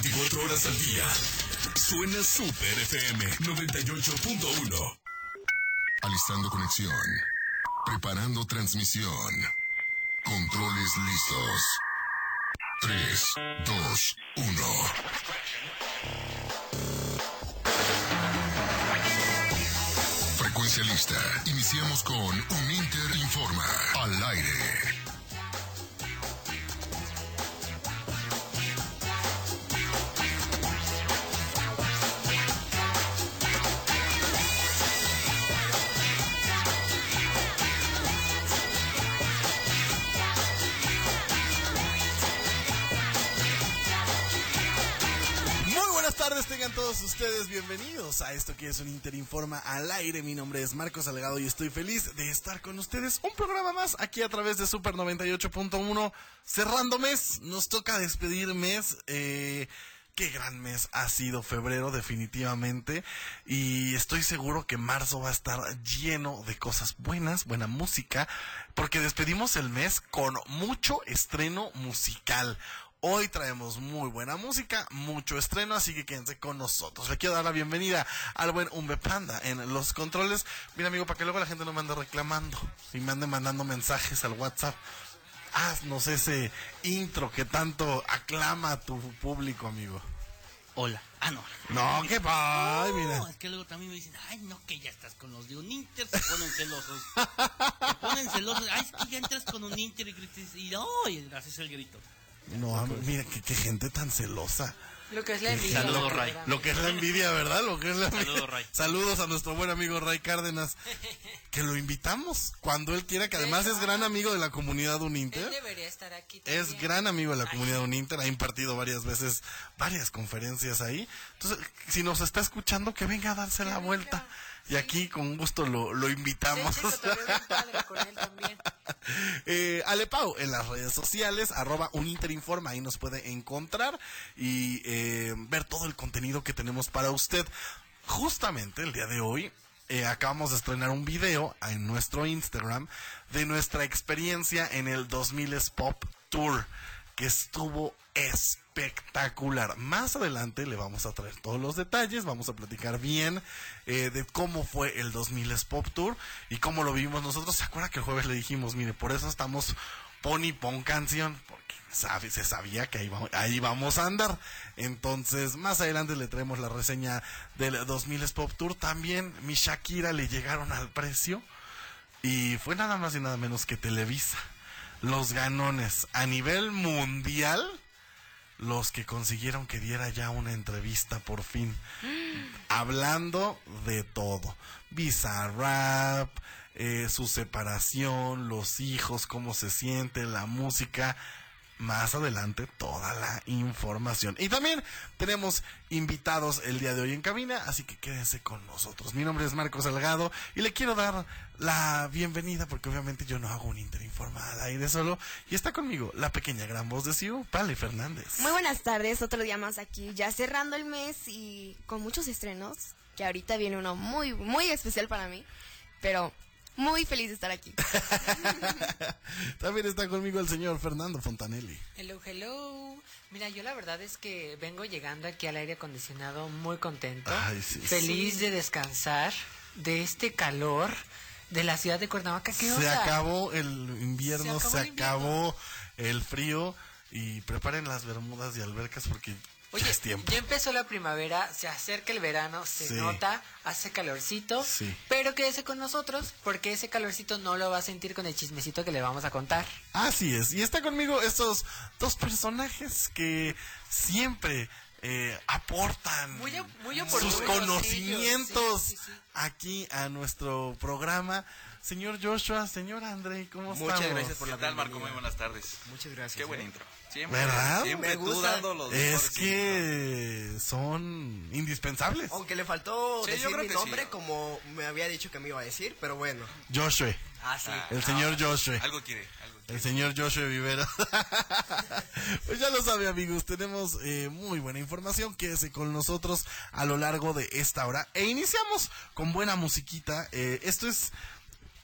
24 horas al día. Suena Super FM 98.1. Alistando conexión. Preparando transmisión. Controles listos. 3, 2, 1. Frecuencia lista. Iniciamos con Un Inter Informa. Al aire. Todos ustedes bienvenidos a esto que es un Interinforma al aire. Mi nombre es Marcos Salgado y estoy feliz de estar con ustedes. Un programa más aquí a través de Super 98.1. Cerrando mes, nos toca despedir mes. Eh, Qué gran mes ha sido febrero definitivamente y estoy seguro que marzo va a estar lleno de cosas buenas, buena música, porque despedimos el mes con mucho estreno musical. Hoy traemos muy buena música, mucho estreno, así que quédense con nosotros. Le quiero dar la bienvenida al buen Umbe Panda en los controles. Mira, amigo, para que luego la gente no me ande reclamando y me ande mandando mensajes al WhatsApp. Haznos ese intro que tanto aclama a tu público, amigo. Hola. Ah, no. No, qué pa, no, mira. Es que luego también me dicen, ay, no, que ya estás con los de un Inter, se ponen celosos. se ponen celosos. Ay, es que ya entras con un Inter y grites, y no, y haces el grito. No, mira, qué, qué gente tan celosa. Lo que es la envidia. Saludos, Ray. Lo que es la envidia, ¿verdad? Lo que es la envidia. Saludos, Ray. Saludos a nuestro buen amigo Ray Cárdenas. Que lo invitamos cuando él quiera, que además es gran amigo de la comunidad Él Uninter. debería estar aquí. Es gran amigo de la comunidad Uninter, ha impartido varias veces varias conferencias ahí. Entonces, si nos está escuchando, que venga a darse la venga, vuelta. Y aquí con gusto lo, lo invitamos. Sí, padre con él también. Eh, en las redes sociales, arroba Uninterinforma, ahí nos puede encontrar y eh, ver todo el contenido que tenemos para usted. Justamente el día de hoy eh, acabamos de estrenar un video en nuestro Instagram de nuestra experiencia en el 2000 Pop Tour que estuvo espectacular. Más adelante le vamos a traer todos los detalles, vamos a platicar bien eh, de cómo fue el 2000 Pop Tour y cómo lo vivimos nosotros. ¿Se acuerda que el jueves le dijimos, mire, por eso estamos pon y pon canción? Porque se sabía que ahí vamos, ahí vamos a andar. Entonces, más adelante le traemos la reseña del 2000 Pop Tour. También mi Shakira le llegaron al precio y fue nada más y nada menos que Televisa. Los ganones a nivel mundial, los que consiguieron que diera ya una entrevista por fin, hablando de todo. Bizarrap, eh, su separación, los hijos, cómo se siente, la música. Más adelante toda la información. Y también tenemos invitados el día de hoy en cabina, así que quédense con nosotros. Mi nombre es Marcos Salgado y le quiero dar la bienvenida porque obviamente yo no hago un Interinforma al aire solo. Y está conmigo la pequeña gran voz de Siu, Pale Fernández. Muy buenas tardes, otro día más aquí, ya cerrando el mes y con muchos estrenos, que ahorita viene uno muy, muy especial para mí, pero muy feliz de estar aquí. También está conmigo el señor Fernando Fontanelli. Hello, hello. Mira, yo la verdad es que vengo llegando aquí al aire acondicionado muy contento. Ay, sí. Feliz de descansar de este calor de la ciudad de Cuernavaca. ¿Qué Se onda? acabó el invierno, Se se acabó el acabó, el frío y preparen las bermudas y albercas porque Oye, ya empezó la primavera, se acerca el verano, se Sí. nota, hace calorcito, Sí. pero quédese con nosotros porque ese calorcito no lo va a sentir con el chismecito que le vamos a contar. Así es, y está conmigo estos dos personajes que siempre eh, aportan Muy op- muy sus conocimientos sí. aquí a nuestro programa. Señor Joshua, señor André, ¿cómo Muchas estamos? gracias por la ¿Qué tal, Marco? Muy buenas tardes. Muchas gracias. Qué buen ¿eh? intro. Siempre, ¿Verdad? Siempre Me tú gusta. dando los Es que son indispensables. Aunque le faltó Sí, yo decir creo mi nombre sí. como me había dicho que me iba a decir, pero bueno. Joshua, Ah, sí. el señor Ah, Joshua. Algo quiere, algo quiere. El señor Joshua Vivera. pues ya lo sabe, amigos. Tenemos eh, muy buena información. Quédese con nosotros a lo largo de esta hora. E iniciamos con buena musiquita. Eh, esto es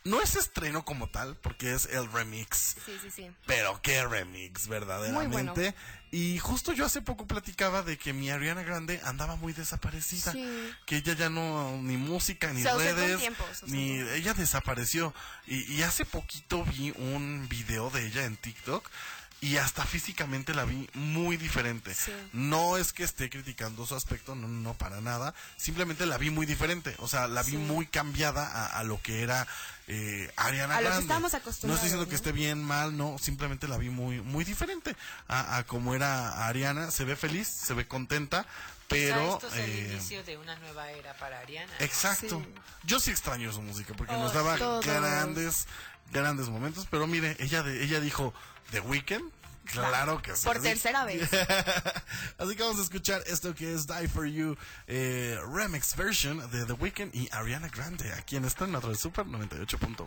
no es estreno como tal, porque es el remix. Sí, sí, sí. Pero qué remix, verdaderamente. Y justo yo hace poco platicaba de que mi Ariana Grande andaba muy desaparecida. Sí. Que ella ya no, ni música, ni Se ausentó un redes, tiempo, se ni ella desapareció. Y, y hace poquito vi un video de ella en TikTok. Y hasta físicamente la vi muy diferente. Sí. No es que esté criticando su aspecto, no, no para nada. Simplemente la vi muy diferente. O sea, la vi Sí. muy cambiada a, a lo que era eh, Ariana A lo que Grande. estábamos No estoy acostumbrados, diciendo que esté bien, mal, no. Simplemente la vi muy, muy diferente a, a como era Ariana. Se ve feliz, se ve contenta, pero... esto es el eh, inicio de una nueva era para Ariana. ¿no? Exacto. Sí. Yo sí extraño su música porque Oh, nos daba Todos. grandes, grandes momentos. Pero mire, ella, de, ella dijo The Weeknd. Claro que sí. Por tercera vez. Así que vamos a escuchar esto que es Die For You eh, Remix Version de The Weeknd y Ariana Grande, aquí en través de Super 98.1.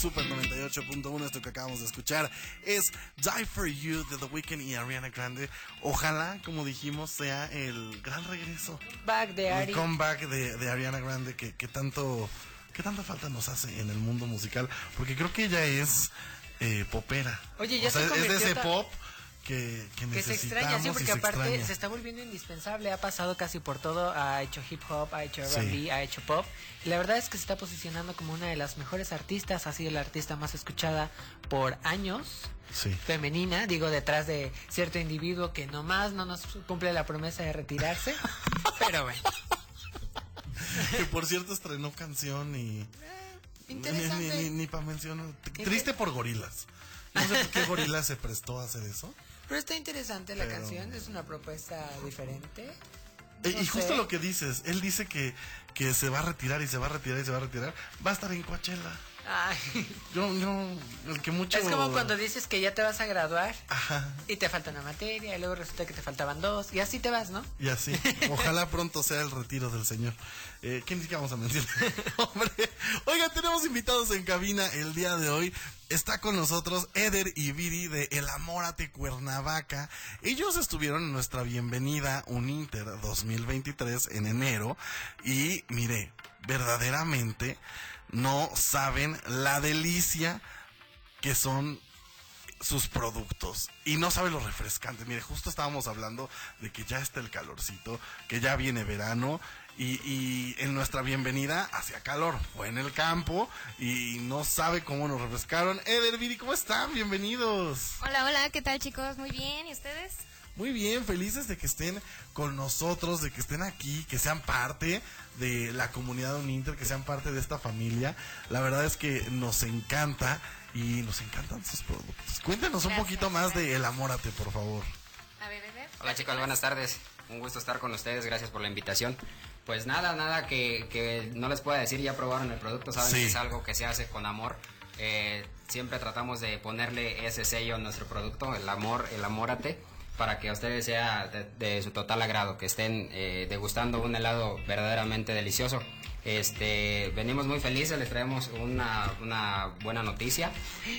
Super 98.1. Esto que acabamos de escuchar es Die For You de The Weeknd y Ariana Grande. Ojalá, como dijimos, sea el gran regreso. Back de El Ari. comeback de, de Ariana Grande que, que tanto ¿qué tanta falta nos hace en el mundo musical? Porque creo que ella es eh, popera. Oye, ya O sea, se es de ese pop que, que Que se extraña, sí, porque aparte extraña. se está volviendo indispensable. Ha pasado casi por todo. Ha hecho hip hop, ha hecho Sí. R&B, ha hecho pop. Y la verdad es que se está posicionando como una de las mejores artistas. Ha sido la artista más escuchada por años. Sí. Femenina, digo, detrás de cierto individuo que nomás no nos cumple la promesa de retirarse. pero bueno, Que por cierto estrenó canción y... interesante. Ni, ni, ni para mencionar. Triste por gorilas. No sé por qué gorilas se prestó a hacer eso. Pero está interesante la Pero- canción, es una propuesta diferente. E- No y justo sé. lo que dices, él dice que, que se va a retirar y se va a retirar y se va a retirar. Va a estar en Coachella. Ay, Yo, yo, el que mucho... es como cuando dices que ya te vas a graduar Ajá, y te falta una materia y luego resulta que te faltaban dos y así te vas, ¿no? y así. Ojalá pronto sea el retiro del señor. Eh, ¿Quién dice que vamos a mencionar? Hombre, oiga, tenemos invitados en cabina el día de hoy. Está con nosotros Eder y Viri de El Amórate Cuernavaca. Ellos estuvieron en nuestra bienvenida Uninter 2023 en enero. Y mire, verdaderamente no saben la delicia que son sus productos y no sabe lo refrescante. Mire, justo estábamos hablando de que ya está el calorcito, que ya viene verano y, y en nuestra bienvenida hacia calor fue en el campo y no sabe cómo nos refrescaron. Eder, Viri, ¿cómo están? Bienvenidos. Hola, hola, ¿qué tal chicos? Muy bien, ¿y ustedes? Muy bien, felices de que estén con nosotros, de que estén aquí, que sean parte de la comunidad Uninter, que sean parte de esta familia. La verdad es que nos encanta y nos encantan sus productos. Cuéntenos un Gracias, poquito más de El Amórate, por favor. A ver, Eder. Hola chicos, buenas tardes. Un gusto estar con ustedes, gracias por la invitación. Pues nada, nada que, que no les pueda decir, ya probaron el producto, saben Sí. que es algo que se hace con amor. Eh, siempre tratamos de ponerle ese sello a nuestro producto, el amor, el amórate, para que a ustedes sea de, de su total agrado, que estén eh, degustando un helado verdaderamente delicioso. Este, venimos muy felices, les traemos una, una buena noticia.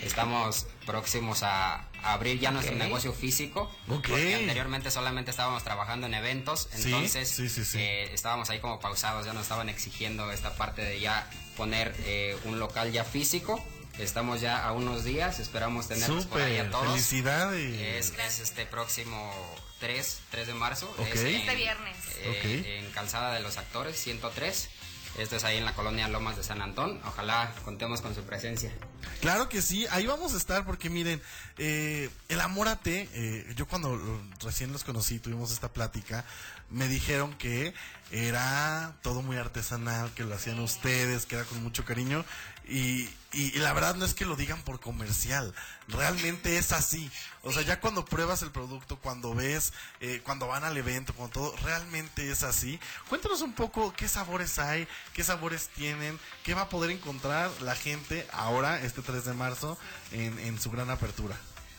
Estamos próximos a, a abrir ya nuestro negocio físico. Porque anteriormente solamente estábamos trabajando en eventos, entonces sí, sí, sí. eh, estábamos ahí como pausados, ya nos estaban exigiendo esta parte de ya poner eh, un local ya físico. Estamos ya a unos días, esperamos tenerlos por ahí a todos. felicidades. Es, es este próximo 3, 3 de marzo. Ok. es en- Este viernes. eh. En Calzada de los Actores, 103. Esto es ahí en la colonia Lomas de San Antón. Ojalá contemos con su presencia. Claro que sí, ahí vamos a estar porque miren, eh, el Amórate, eh, yo cuando recién los conocí, tuvimos esta plática, me dijeron que era todo muy artesanal, que lo hacían ustedes, que era con mucho cariño y, y- y la verdad no es que lo digan por comercial, realmente es así. O sea, ya cuando pruebas el producto, cuando ves, eh, cuando van al evento, cuando todo, realmente es así. Cuéntanos un poco qué sabores hay, qué sabores tienen, qué va a poder encontrar la gente ahora, este 3 de marzo, en, en su gran apertura.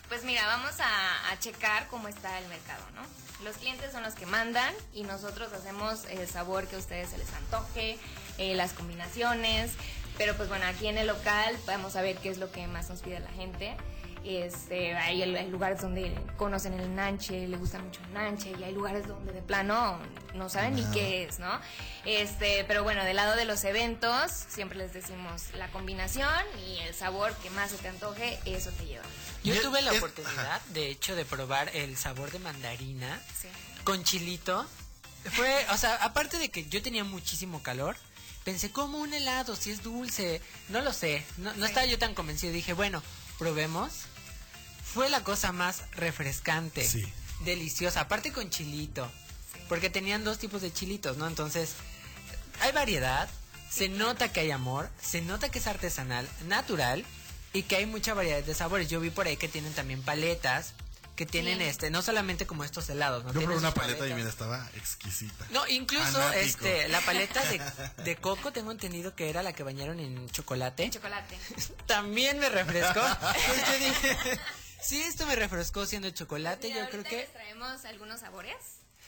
Pues mira, vamos a, a checar cómo está el mercado, ¿no? Los clientes son los que mandan y nosotros hacemos el sabor que a ustedes se les antoje, eh, las combinaciones, pero pues bueno, aquí en el local vamos a ver qué es lo que más nos pide la gente. Este, hay, lugares donde conocen el nanche, le gusta mucho el nanche, y hay lugares donde de plano no saben ni qué es, ¿no? Este, pero bueno, del lado de los eventos, siempre les decimos la combinación y el sabor que más se te antoje, eso te lleva. Yo tuve la es- oportunidad, de hecho, de probar el sabor de mandarina Sí. con chilito. Fue, o sea, aparte de que yo tenía muchísimo calor, pensé como un helado, si es dulce, no lo sé, no, no estaba yo tan convencido. Dije, bueno, probemos. Fue la cosa más refrescante, Sí. deliciosa, aparte con chilito, porque tenían dos tipos de chilitos, ¿no? Entonces, hay variedad, se nota que hay amor, se nota que es artesanal, natural y que hay mucha variedad de sabores. Yo vi por ahí que tienen también paletas, que tienen Sí. este, no solamente como estos helados, ¿no? Yo probé una paleta y paletas. mira, estaba exquisita. No, incluso Fanático. este la paleta de, de coco tengo entendido que era la que bañaron en chocolate. Chocolate. También me refrescó. Yo dije, sí, esto me refrescó siendo chocolate. Mira, Yo creo ahorita que les traemos algunos sabores.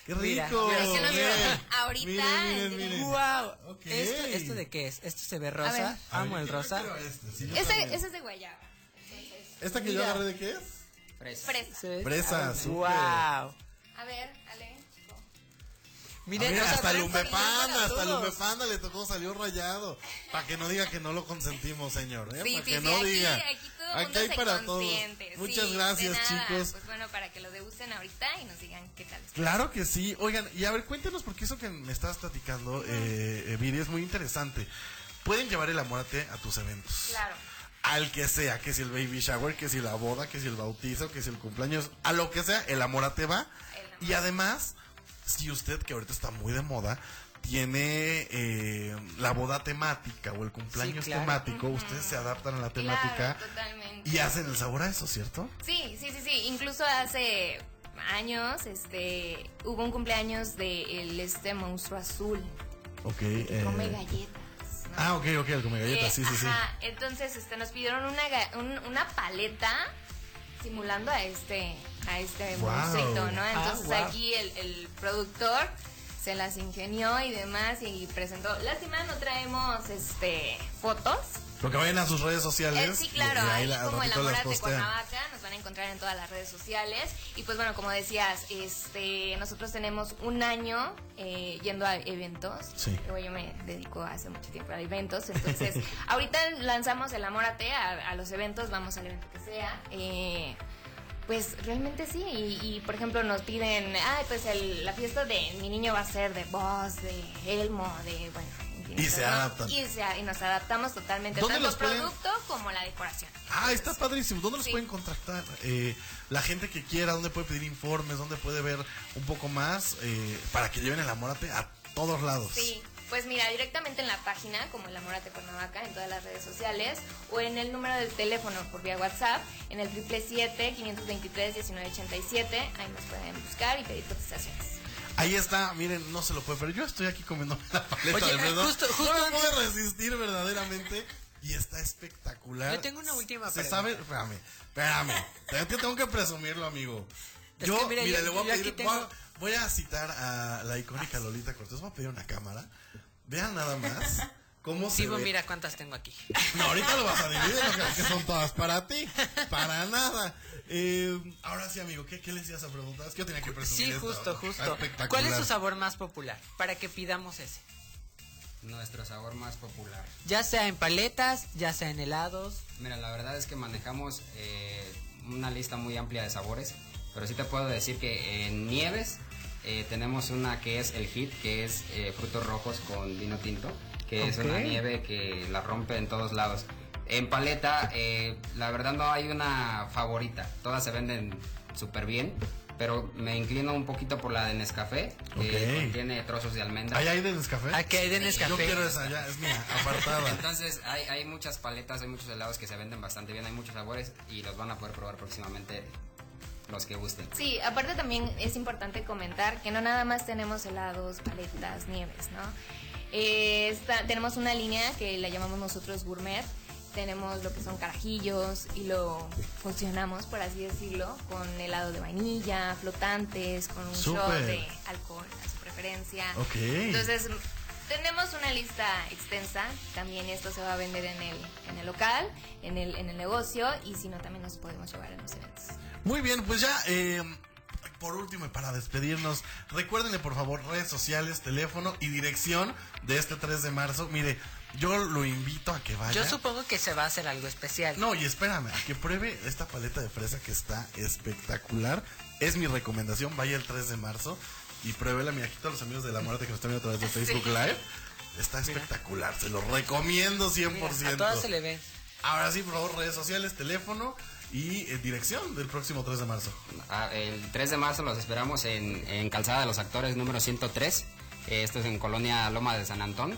¡Qué rico! mira, Miren, ahorita, miren, miren, miren. wow. Ok. ¿Esto, ¿Esto de qué es? ¿Esto se ve rosa? Amo ver, el yo rosa. este, sí, yo Ese, ese es de guayaba. Entonces, ¿Esta que yo Mira. agarré de qué es? Fresa. fresa. Wow. A ver, Ale. Miren, Mira, hasta para hasta. Umepanda le tocó, salió rayado. Para que no diga que no lo consentimos, señor. ¿eh? Sí, para sí, que sí, no aquí, diga. aquí todo el Aquí mundo hay se para todos. Muchas gracias, chicos. Pues bueno, para que lo degusten ahorita y nos digan qué tal. Claro que sí. Oigan, y a ver, cuéntenos, porque eso que me estabas platicando, eh, eh, Viri, es muy interesante. Pueden llevar el amórate a tus eventos. Claro. Al que sea, que si el baby shower, que si la boda, que si el bautizo, que si el cumpleaños, a lo que sea, el amórate va. El Y además, si usted, que ahorita está muy de moda, tiene eh, la boda temática o el cumpleaños Sí, claro. temático, ustedes se adaptan a la temática Claro, y hacen el sabor a eso, ¿cierto? Sí, sí, sí, sí. Incluso hace años, este, hubo un cumpleaños de el, este monstruo azul Ok. que eh, come galletas. Ah, ok, ok, el come galletas, Eh, sí, sí, sí. ajá, Entonces, este, nos pidieron una, un- una paleta simulando a este, a este Wow. monstruito, ¿no? Ah, Entonces wow. aquí el, el productor se las ingenió y demás y presentó. Lástima, no traemos este fotos. Porque vayan a sus redes sociales. Eh, sí, claro, ahí al como postean. Cuernavaca, nos van a encontrar en todas las redes sociales. Y pues bueno, como decías, este nosotros tenemos un año eh, yendo a eventos. Sí. Luego yo me dedico hace mucho tiempo a eventos. Entonces, ahorita lanzamos el Amórate a, a los eventos, vamos al evento que sea. Eh, pues realmente sí, y, y, por ejemplo nos piden, ah, pues el- la fiesta de mi niño va a ser de voz, de Elmo, de, bueno, Y se adaptan. Y, se- y nos adaptamos totalmente, ¿Dónde tanto los pueden- producto como la decoración. Ah, está padrísimo. ¿Dónde los Sí. pueden contactar? Eh, la gente que quiera, ¿dónde puede pedir informes? ¿Dónde puede ver un poco más? eh, para que lleven el amórate a todos lados. Sí, pues mira, directamente en la página, como el Amorate Cuernavaca, en todas las redes sociales, o en el número del teléfono por vía WhatsApp, en el 777-523-1987, ahí nos pueden buscar y pedir cotizaciones. Ahí está, miren, no se lo puede perder. Yo estoy aquí comiendo la paleta Oye, de justo- justo no me puedo resistir verdaderamente. Y está espectacular. Yo tengo una última Se pregunta. sabe, espérame, espérame. Que, tengo que presumirlo, amigo. Es yo, que mira, mira, yo- le voy a yo pedir, tengo- voy, a, voy a citar a la icónica Lolita Cortés. Voy a pedir una cámara. Vean nada más cómo se Sí, pues ve. mira cuántas tengo aquí. No, ahorita lo vas a dividir, ¿no? que son todas para ti. Para nada. Eh, ahora sí, amigo, ¿qué, ¿qué les ibas a preguntar? Es que yo tenía que presumir Sí, esto. justo, justo. Espectacular. ¿Cuál es su sabor más popular? Para que pidamos ese. Nuestro sabor más popular. Ya sea en paletas, ya sea en helados. Mira, la verdad es que manejamos eh, una lista muy amplia de sabores, pero sí te puedo decir que en nieves eh, tenemos una que es el hit, que es eh, frutos rojos con vino tinto, que es una nieve que la rompe en todos lados. En paleta, eh, la verdad no hay una favorita, todas se venden súper bien, pero me inclino un poquito por la de Nescafé, que contiene trozos de almendra. ¿Ahí hay de Nescafé? Aquí hay de Yo Nescafé. quiero esa, ya, es mía, apartada. Entonces hay, hay muchas paletas, hay muchos helados que se venden bastante bien, hay muchos sabores y los van a poder probar próximamente los que gusten. Sí, aparte también es importante comentar que no nada más tenemos helados, paletas, nieves, ¿no? Eh, está- tenemos una línea que la llamamos nosotros gourmet. Tenemos lo que son carajillos y lo funcionamos, por así decirlo, con helado de vainilla, flotantes, con un shot Súper. de alcohol a su preferencia. Ok. Entonces, tenemos una lista extensa. También esto se va a vender en el, en el local, en el, en el negocio y si no, también nos podemos llevar en los eventos. Muy bien, pues ya, eh, por último y para despedirnos, recuérdenle por favor redes sociales, teléfono y dirección de este 3 de marzo. Mire, yo lo invito a que vaya. Yo supongo que se va a hacer algo especial. No, y espérame, a que pruebe esta paleta de fresa que está espectacular. Es mi recomendación, vaya el 3 de marzo y pruébela. Mira, aquí todos los amigos de la muerte que nos están viendo a través de Facebook Live. Está espectacular, se lo recomiendo 100%. Mira, a todas se le ven. Ahora sí, por favor, redes sociales, teléfono y eh, dirección del próximo 3 de marzo. Ah, el 3 de marzo los esperamos en, en Calzada de los Actores número 103. Eh, esto es en Colonia Loma de San Antón.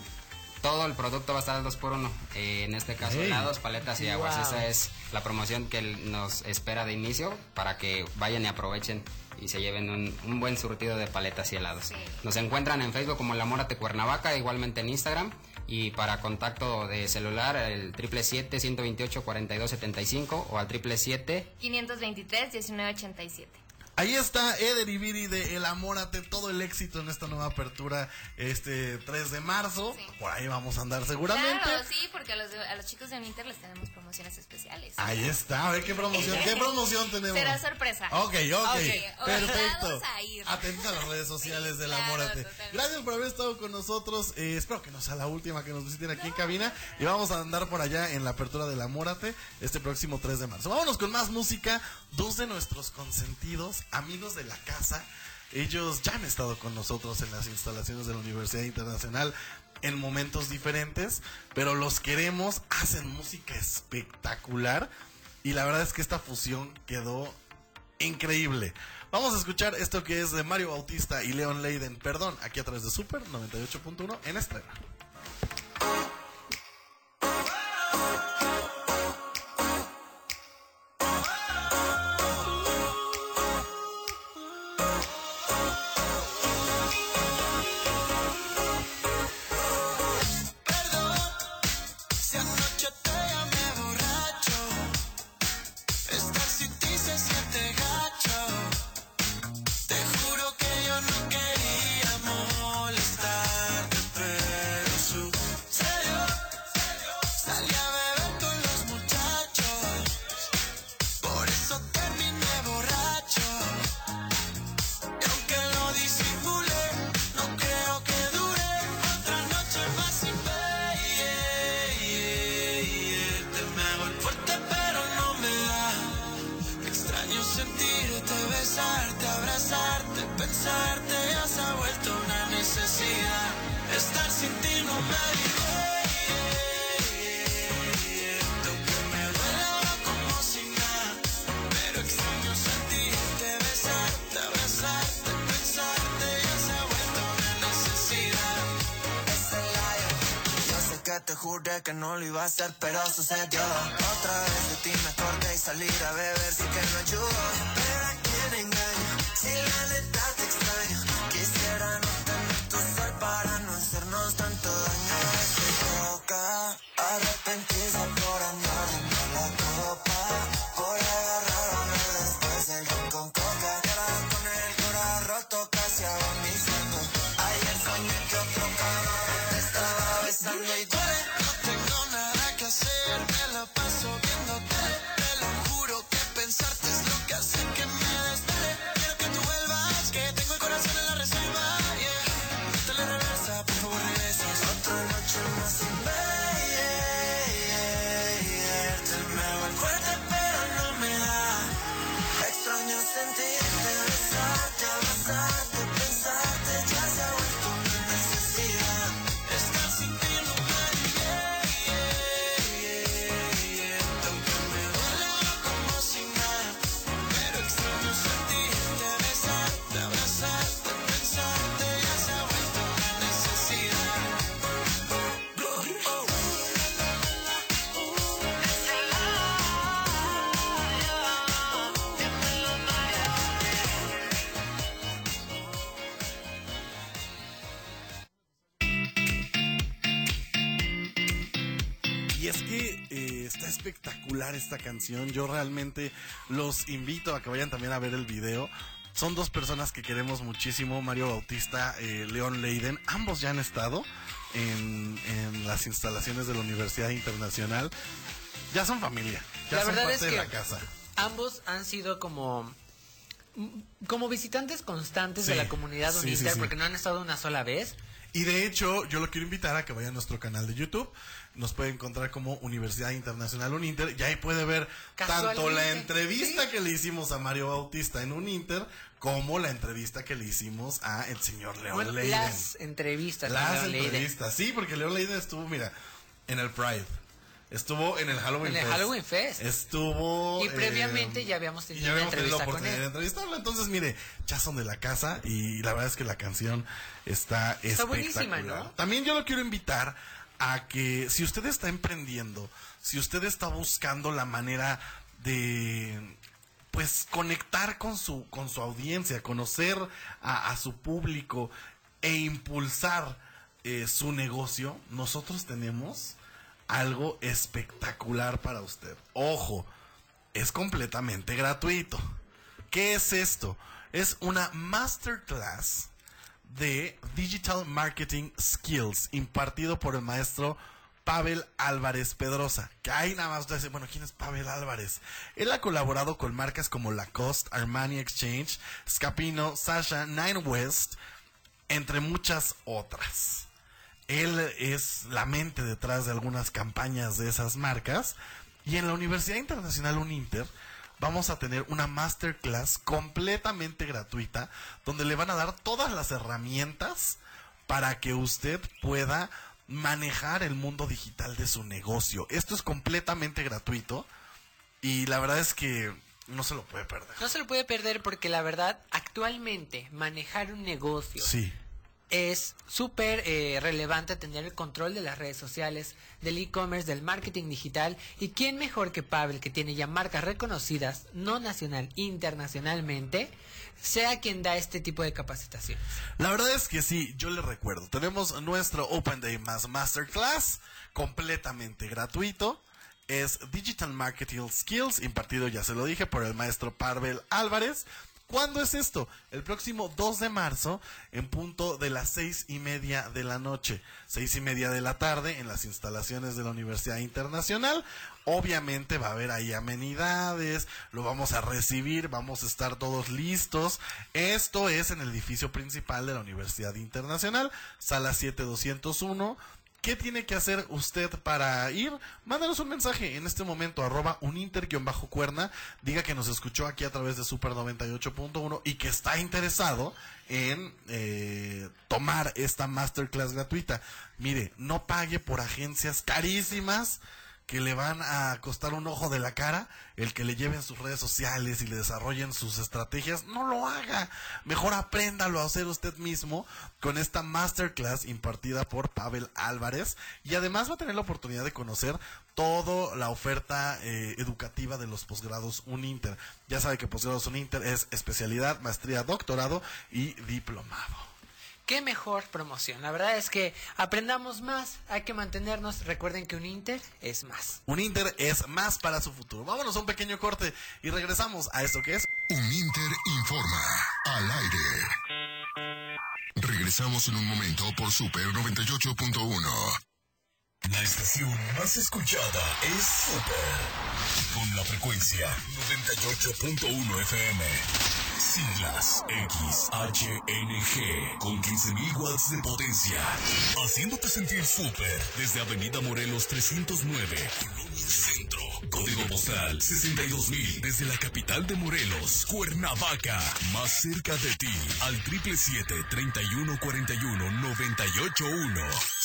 Todo el producto va a estar al 2 por 1 en este caso, Ey. helados, paletas y aguas. Wow. Esa es la promoción que nos espera de inicio para que vayan y aprovechen y se lleven un, un buen surtido de paletas y helados. Sí. Nos encuentran en Facebook como La Mórate Cuernavaca, igualmente en Instagram. Y para contacto de celular, el 777-128-4275 o al 777 523-1987. Ahí está Eder Ibiri de El Amórate, todo el éxito en esta nueva apertura este 3 de marzo. Sí. Por ahí vamos a andar seguramente. Claro, sí, porque a los, a los chicos de Uninter les tenemos promociones especiales. Ahí está, a ver qué promoción, qué promoción tenemos. Será sorpresa. Ok, ok, Ok, perfecto. a ir. Atentos a las redes sociales Sí, del claro, Amórate. totalmente. Gracias por haber estado con nosotros. Eh, espero que no sea la última que nos visiten aquí en cabina. Y vamos a andar por allá en la apertura del Amórate este próximo 3 de marzo. Vámonos con más música. Dos de nuestros consentidos, amigos de la casa. Ellos ya han estado con nosotros en las instalaciones de la Universidad Internacional en momentos diferentes, pero los queremos, hacen música espectacular y la verdad es que esta fusión quedó increíble. Vamos a escuchar esto que es de Mario Bautista y Leon Leiden, perdón, aquí a través de Super 98.1 en estreno. Que no lo iba a hacer, pero sucedió. Otra vez de ti me acordé y salir a beber sí que no ayudó. Esta canción. Yo realmente los invito a que vayan también a ver el video. Son dos personas que queremos muchísimo, Mario Bautista, eh, León Leiden. Ambos ya han estado en, en las instalaciones de la Universidad Internacional. Ya son familia. Ya La son verdad parte es de que la casa. ambos han sido como como visitantes constantes de la comunidad sí, sí. porque no han estado una sola vez. Y de hecho, yo lo quiero invitar a que vaya a nuestro canal de YouTube. Nos puede encontrar como Universidad Internacional Uninter. Y ahí puede ver tanto la entrevista sí. que le hicimos a Mario Bautista en Uninter, como la entrevista que le hicimos a el señor León Bueno, Leiden. las entrevistas. Las Leon Leiden. entrevistas, sí, porque León Leiden estuvo, mira, en el Pride. Estuvo en el Halloween En el Fest. Halloween Fest. Estuvo. Y previamente ya habíamos tenido ya una habíamos tenido la entrevista con oportunidad él. de entrevistarlo. Entonces, mire, ya son de la casa y la verdad es que la canción está, Está espectacular. buenísima, ¿no? También yo lo quiero invitar a que si usted está emprendiendo, si usted está buscando la manera de pues conectar con su con su audiencia, conocer a, a su público e impulsar eh, su negocio, nosotros tenemos algo espectacular para usted. Ojo, es completamente gratuito. ¿Qué es esto? Es una masterclass de Digital Marketing Skills impartido por el maestro Pavel Álvarez Pedrosa. Que ahí nada más dice, bueno, ¿quién es Pavel Álvarez? Él ha colaborado con marcas como Lacoste, Armani Exchange, Scapino, Sasha, Nine West, entre muchas otras. Él es la mente detrás de algunas campañas de esas marcas. Y en la Universidad Internacional Uninter vamos a tener una masterclass completamente gratuita donde le van a dar todas las herramientas para que usted pueda manejar el mundo digital de su negocio. Esto es completamente gratuito y la verdad es que no se lo puede perder. No se lo puede perder porque la verdad, actualmente manejar un negocio Sí. Es súper eh, relevante tener el control de las redes sociales, del e-commerce, del marketing digital. ¿Y quién mejor que Pavel, que tiene ya marcas reconocidas, no nacional, internacionalmente, sea quien da este tipo de capacitaciones? La verdad es que sí, yo le recuerdo. Tenemos nuestro Open Day más Masterclass, completamente gratuito. Es Digital Marketing Skills, impartido, ya se lo dije, por el maestro Pavel Álvarez. ¿Cuándo es esto? El próximo 2 de marzo, en punto de las seis y media de la noche, seis y media de la tarde, en las instalaciones de la Universidad Internacional. Obviamente va a haber ahí amenidades, lo vamos a recibir, vamos a estar todos listos. Esto es en el edificio principal de la Universidad Internacional, sala 7201. ¿Qué tiene que hacer usted para ir? Mándanos un mensaje en este momento, arroba uninter-cuerna, diga que nos escuchó aquí a través de Super 98.1 y que está interesado en eh, tomar esta masterclass gratuita. Mire, no pague por agencias carísimas que le van a costar un ojo de la cara el que le lleven sus redes sociales y le desarrollen sus estrategias, no lo haga. Mejor apréndalo a hacer usted mismo con esta masterclass impartida por Pavel Álvarez y además va a tener la oportunidad de conocer toda la oferta eh, educativa de los posgrados Uninter. Ya sabe que posgrados Uninter es especialidad, maestría, doctorado y diplomado. ¿Qué mejor promoción? La verdad es que aprendamos más, hay que mantenernos. Recuerden que un Inter es más. Un Inter es más para su futuro. Vámonos a un pequeño corte y regresamos a esto que es Uninter informa al aire. Regresamos en un momento por Super 98.1. La estación más escuchada es Super. Con la frecuencia 98.1 FM. Siglas XHNG con 15.000 watts de potencia. Haciéndote sentir súper desde Avenida Morelos 309, Colonia Centro. Código postal 62.000 desde la capital de Morelos, Cuernavaca. Más cerca de ti al 777-3141-981.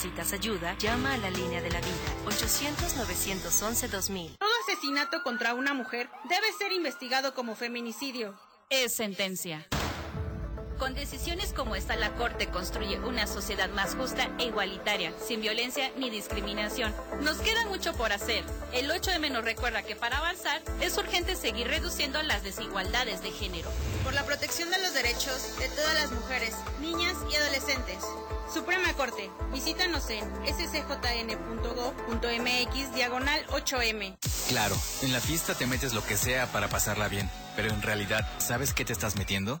necesitas ayuda, llama a la línea de la vida 800-911-2000. Todo asesinato contra una mujer debe ser investigado como feminicidio. Es sentencia. Con decisiones como esta, la Corte construye una sociedad más justa e igualitaria, sin violencia ni discriminación. Nos queda mucho por hacer. El 8M nos recuerda que para avanzar es urgente seguir reduciendo las desigualdades de género. Por la protección de los derechos de todas las mujeres, niñas y adolescentes. Suprema Corte, visítanos en scjn.gov.mx diagonal 8M. Claro, en la fiesta te metes lo que sea para pasarla bien, pero en realidad, ¿sabes qué te estás metiendo?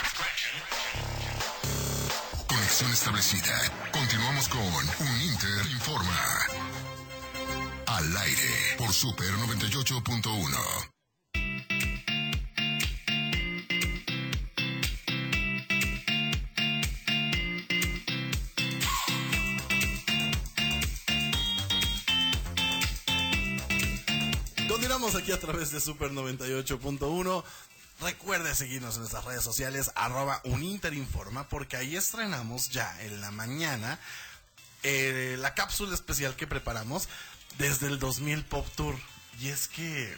establecida. Continuamos con un Inter Informa. Al aire por Super 98.1. Continuamos aquí a través de Super 98.1. Recuerde seguirnos en nuestras redes sociales, arroba uninterinforma, porque ahí estrenamos ya en la mañana eh, la cápsula especial que preparamos desde el 2000 Pop Tour. Y es que,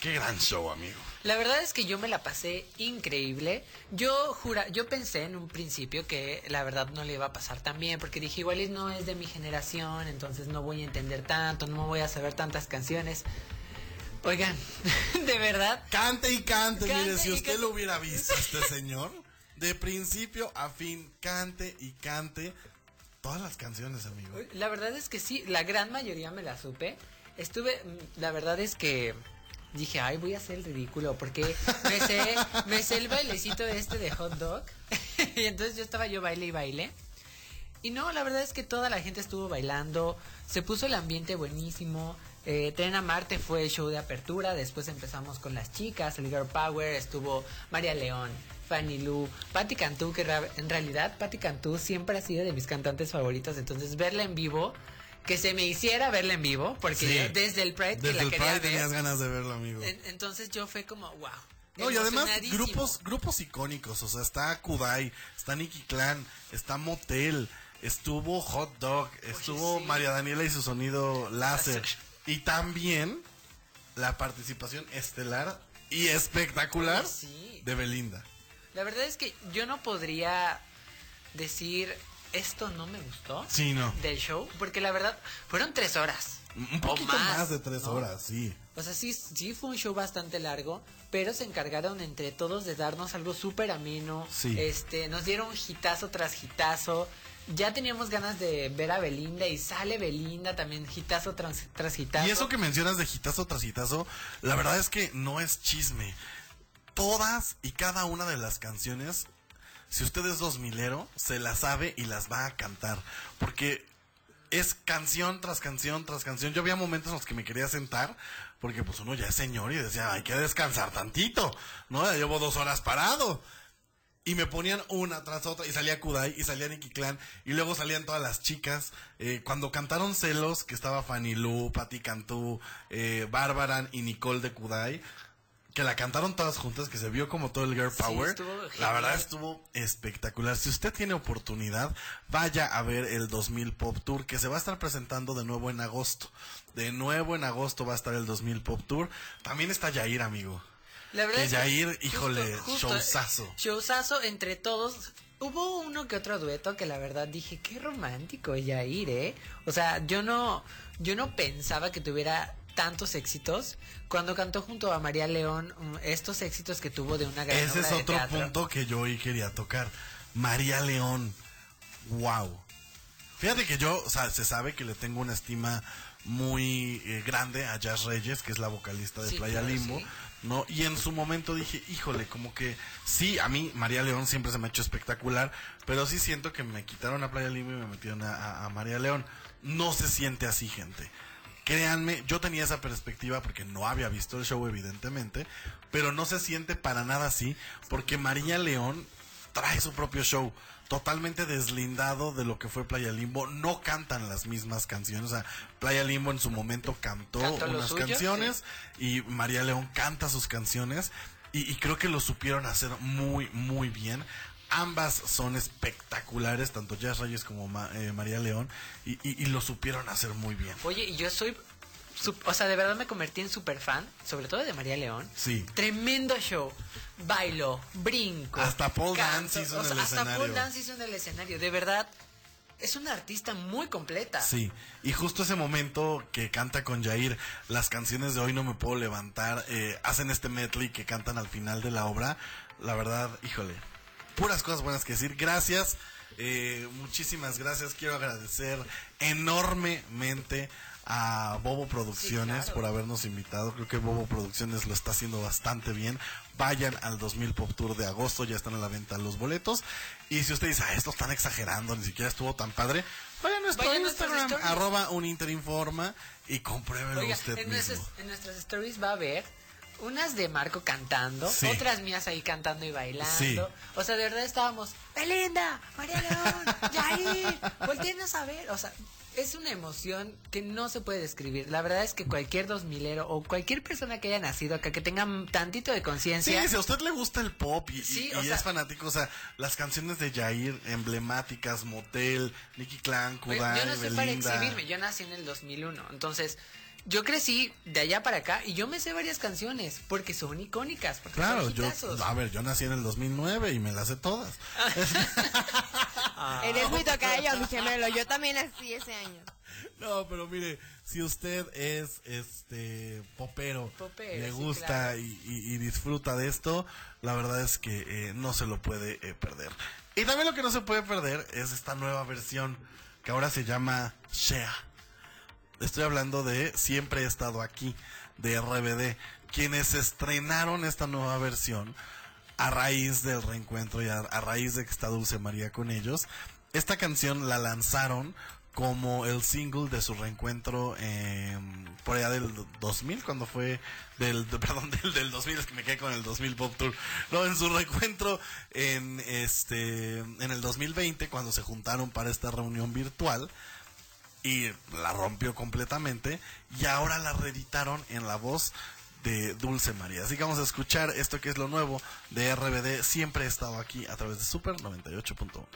qué gran show, amigo. La verdad es que yo me la pasé increíble. Yo jura, yo pensé en un principio que la verdad no le iba a pasar tan bien, porque dije, igual no es de mi generación, entonces no voy a entender tanto, no voy a saber tantas canciones. Oigan, de verdad. Cante y cante, Cante mire, si usted cante. lo hubiera visto, este señor, de principio a fin, cante y cante todas las canciones, amigo. La verdad es que sí, la gran mayoría me la supe. Estuve, mm, la verdad es que dije, ay, voy a hacer el ridículo, porque me sé, me sé el bailecito este de hot dog. y entonces yo estaba yo baile y baile. Y no, la verdad es que toda la gente estuvo bailando, se puso el ambiente buenísimo. Eh, Tren a Marte fue el show de apertura, después empezamos con las chicas, el Girl Power, estuvo María León, Fanny Lu, Patti Cantú, que en realidad Patti Cantú siempre ha sido de mis cantantes favoritos, entonces verla en vivo, que se me hiciera verla en vivo, porque Sí. yo desde el Pride que Desde la el quería Pride ver, tenías ganas de verlo, amigo. en- entonces yo fue como, wow. No, y además grupos, grupos icónicos, o sea, está Kudai, está Nicky Clan, está Motel, estuvo Hot Dog, estuvo María Daniela y su sonido láser. Y también la participación estelar y espectacular sí. de Belinda. La verdad es que yo no podría decir esto no me gustó Sí, no. del show, porque la verdad fueron tres horas. Un poquito más, de tres ¿no? horas, sí. O sea, sí, sí fue un show bastante largo, pero se encargaron entre todos de darnos algo súper ameno. Sí. Este, nos dieron hitazo tras hitazo. Ya teníamos ganas de ver a Belinda y sale Belinda también hitazo tras, tras hitazo. Y eso que mencionas de hitazo tras hitazo, la verdad es que no es chisme. Todas y cada una de las canciones, si usted es dos milero, se las sabe y las va a cantar. Porque es canción tras canción tras canción. Yo había momentos en los que me quería sentar, porque pues uno ya es señor y decía, hay que descansar tantito, ¿no? Ya llevo dos horas parado. Y me ponían una tras otra, y salía Kudai, y salía Nicky Clan, y luego salían todas las chicas. Eh, cuando cantaron Celos, que estaba Fanny Lu, Patti Cantú, eh, Barbaran y Nicole de Kudai, que la cantaron todas juntas, que se vio como todo el Girl Power. la verdad estuvo espectacular. Si usted tiene oportunidad, vaya a ver el 2000 Pop Tour, que se va a estar presentando de nuevo en agosto. De nuevo en agosto va a estar el 2000 Pop Tour. También está Yair, amigo. La verdad Que es que Yair, justo- híjole, justo, showzazo. Showzazo entre todos. Hubo uno que otro dueto que la verdad dije, qué romántico Yair, ¿eh? O sea, yo no, yo no pensaba que tuviera tantos éxitos. Cuando cantó junto a María León, mm, estos éxitos que tuvo de una gran Ese es obra otro punto que yo hoy quería tocar. María León. Wow. Fíjate que yo, o sea, se sabe que le tengo una estima muy eh, grande a Jazz Reyes, que es la vocalista de Sí, Playa claro, Limbo. sí. ¿No? Y en su momento dije, híjole, como que sí, a mí María León siempre se me ha hecho espectacular, pero sí siento que me quitaron a Playa Limbo y me metieron a- a María León. No se siente así, gente. Créanme, yo tenía esa perspectiva porque no había visto el show, evidentemente, pero no se siente para nada así, porque María León trae su propio show, totalmente deslindado de lo que fue Playa Limbo. No cantan las mismas canciones, o sea, Playa Limbo en su momento cantó unas suyo, canciones y María León canta sus canciones y, y creo que lo supieron hacer muy, muy bien. Ambas son espectaculares, tanto Jazz Reyes como Ma- eh, María León, y, y- y lo supieron hacer muy bien. Oye, y yo soy, o sea, de verdad me convertí en super fan, sobre todo de María León. Sí. Tremendo show. Bailo, brinco. Hasta Paul Dance hizo o en el hasta escenario. Paul Dance hizo en el escenario. De verdad, es una artista muy completa. Sí, y justo ese momento que canta con Jair, las canciones de Hoy No Me Puedo Levantar, eh, hacen este medley que cantan al final de la obra, la verdad, híjole, puras cosas buenas que decir. Gracias, eh, muchísimas gracias. Quiero agradecer enormemente a Bobo Producciones por habernos invitado. Creo que Bobo Producciones lo está haciendo bastante bien. Vayan al 2000 Pop Tour de agosto, ya están a la venta los boletos. Y si usted dice, ah, esto están exagerando, ni siquiera estuvo tan padre, vayan a nuestro Vayan Instagram, arroba uninterinforma y compruébelo Oiga, usted en, mismo. nuestras, en nuestras stories va a haber unas de Marco cantando, Sí. otras mías ahí cantando y bailando. Sí. O sea, de verdad estábamos, Belinda, María León, Yair, volteenos a ver. O sea, es una emoción que no se puede describir. La verdad es que cualquier dos milero o cualquier persona que haya nacido acá, que tenga tantito de Sí, conciencia. si a usted le gusta el pop y, y- Sí, y o sea- es fanático, o sea, las canciones de Jair, emblemáticas, Motel, Nicky Clan, Kudai, yo no sé para exhibirme, yo nací en el 2001, entonces yo crecí de allá para acá y yo me sé varias canciones porque son icónicas, porque Claro, son yo, a ver, yo nací en el 2009 y me las sé todas. Ah. Eres muy tocayo, mi gemelo. Yo también nací ese año. No, pero mire, si usted es este popero, Popero, le sí, gusta claro. y, y- y disfruta de esto, la verdad es que eh, no se lo puede eh, perder. Y también lo que no se puede perder es esta nueva versión que ahora se llama Shea. Estoy hablando de Siempre he estado aquí, de RBD, quienes estrenaron esta nueva versión a raíz del reencuentro y a, raíz de que está Dulce María con ellos. Esta canción la lanzaron como el single de su reencuentro em, por allá del 2000, cuando fue del, de- perdón, del, del 2000, es que me quedé con el 2000 Pop Tour. No, en su reencuentro en este en el 2020 cuando se juntaron para esta reunión virtual y la rompió completamente y ahora la reeditaron en la voz de Dulce María. Así que vamos a escuchar esto que es lo nuevo de RBD. Siempre he estado aquí a través de Super 98.1.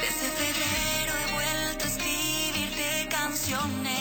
Desde febrero he vuelto a escribirte canciones.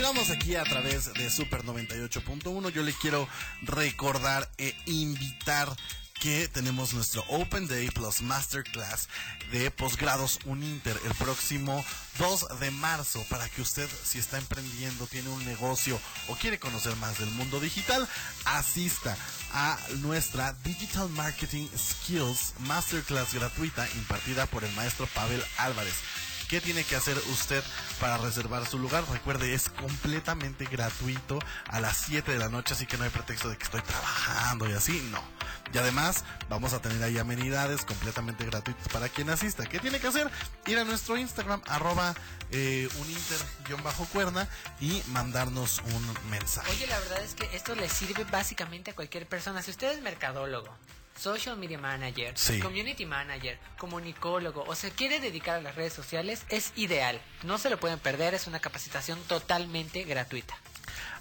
Continuamos aquí a través de Super 98.1. Yo le quiero recordar e invitar que tenemos nuestro Open Day Plus Masterclass de posgrados Uninter el próximo 2 de marzo para que usted si está emprendiendo, tiene un negocio o quiere conocer más del mundo digital, asista a nuestra Digital Marketing Skills Masterclass gratuita impartida por el maestro Pavel Álvarez. ¿Qué tiene que hacer usted para reservar su lugar? Recuerde, es completamente gratuito a las 7 de la noche, así que no hay pretexto de que estoy trabajando y así, no. Y además vamos a tener ahí amenidades completamente gratuitas para quien asista. ¿Qué tiene que hacer? Ir a nuestro Instagram, arroba eh, uninter-cuerna y mandarnos un mensaje. Oye, la verdad es que esto le sirve básicamente a cualquier persona. Si usted es mercadólogo, social media manager, Sí. community manager, comunicólogo o se quiere dedicar a las redes sociales, es ideal. No se lo pueden perder, es una capacitación totalmente gratuita.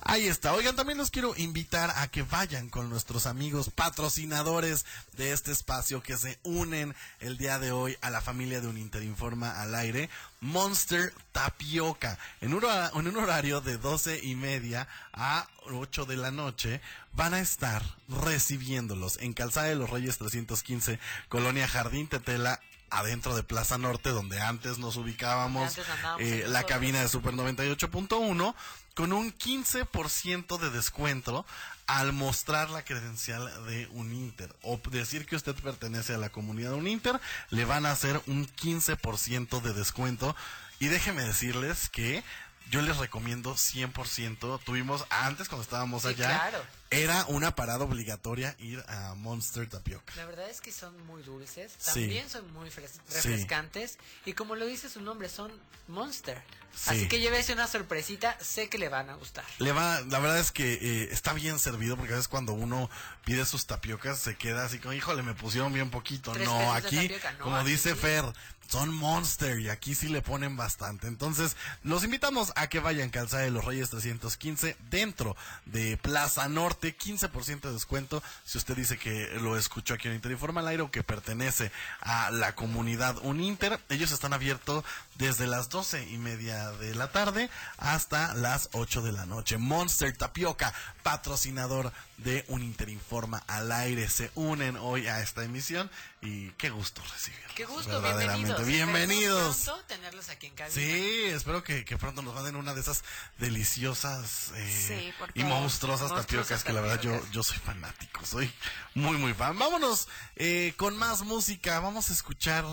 Ahí está. Oigan, también los quiero invitar a que vayan con nuestros amigos patrocinadores de este espacio que se unen el día de hoy a la familia de un Interinforma al aire. Monster Tapioca. En un, hora- en un horario de 12 y media a 8 de la noche van a estar recibiéndolos en Calzada de los Reyes 315, Colonia Jardín Tetela, adentro de Plaza Norte, donde antes nos ubicábamos, Antes eh, la cabina de Super 98.1, con un 15% de descuento al mostrar la credencial de Uninter o decir que usted pertenece a la comunidad Uninter, le van a hacer un 15% de descuento. Y déjeme decirles que yo les recomiendo 100%. Tuvimos antes cuando estábamos Sí, allá, claro. Era una parada obligatoria ir a Monster Tapioca. La verdad es que son muy dulces, Sí. también son muy Sí. refrescantes y como lo dice su nombre, son Monster. Sí. Así que llévese una sorpresita, sé que le van a gustar. Le va, la verdad es que eh, está bien servido porque a veces cuando uno pide sus tapiocas se queda así como, híjole, me pusieron bien poquito. No, aquí, tapioca, no, como aquí dice. Fer, son Monster y aquí sí le ponen bastante. Entonces, los invitamos a que vayan Calzada de los Reyes 315 dentro de Plaza Norte, 15% de descuento si usted dice que lo escuchó aquí en Interinforma al aire o que pertenece a la comunidad Uninter. Ellos están abiertos desde las 12 y media de la tarde hasta las 8 de la noche. Monster Tapioca, patrocinador de Uninter Informa al aire, se unen hoy a esta emisión y qué gusto recibirlos. Qué gusto, verdaderamente. bienvenidos. Bienvenidos. Pronto tenerlos aquí en cabina. Sí, espero que, que pronto nos manden una de esas deliciosas eh, Sí, y monstruosas tapiocas que la verdad yo, yo soy fanático, soy muy muy fan. Vámonos eh, con más música, vamos a escuchar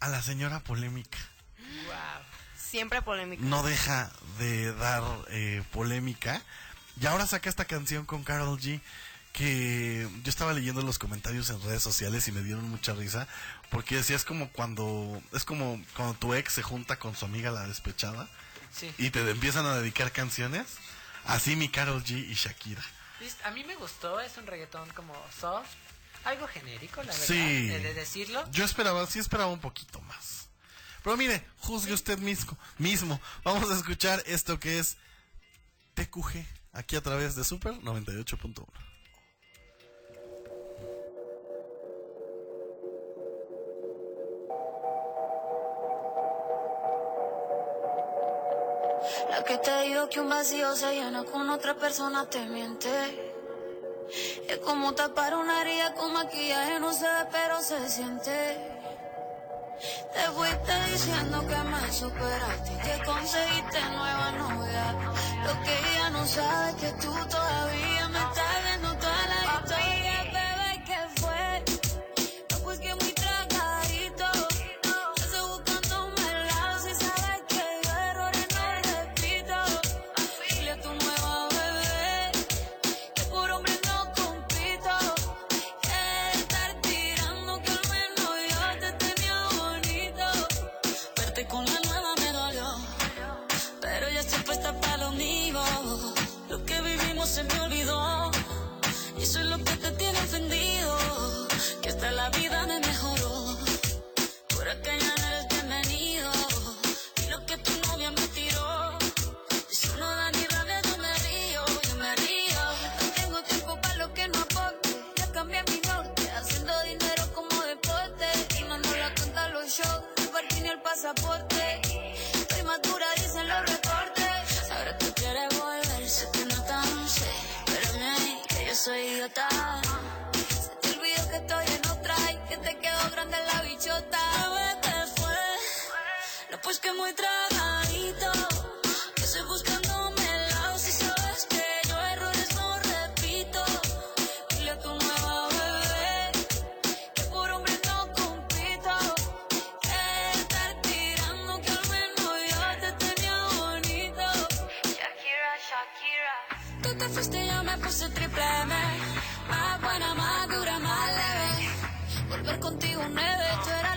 a la señora polémica. Siempre polémica. No deja de dar eh, polémica y ahora saca esta canción con Carol G que yo estaba leyendo los comentarios en redes sociales y me dieron mucha risa porque decía es como cuando es como cuando tu ex se junta con su amiga la despechada Sí. y te empiezan a dedicar canciones así mi Carol G y Shakira. A mí me gustó, es un reggaetón como soft, algo genérico, la verdad, sí. de, de decirlo. yo esperaba sí esperaba un poquito más. Pero mire juzgue usted mismo mismo. Vamos a escuchar esto que es TQG aquí a través de Super 98.1 La que te dijo que un vacío se llena con otra persona te miente. Es como tapar una herida con maquillaje, no se ve, pero se siente. Te fuiste diciendo que me superaste que conseguiste nueva novia. Lo que ella no sabe es que tú todavía me estás te fuiste yo me puse triple M. Más buena, más dura, más leve. Volver contigo nueve, tú eras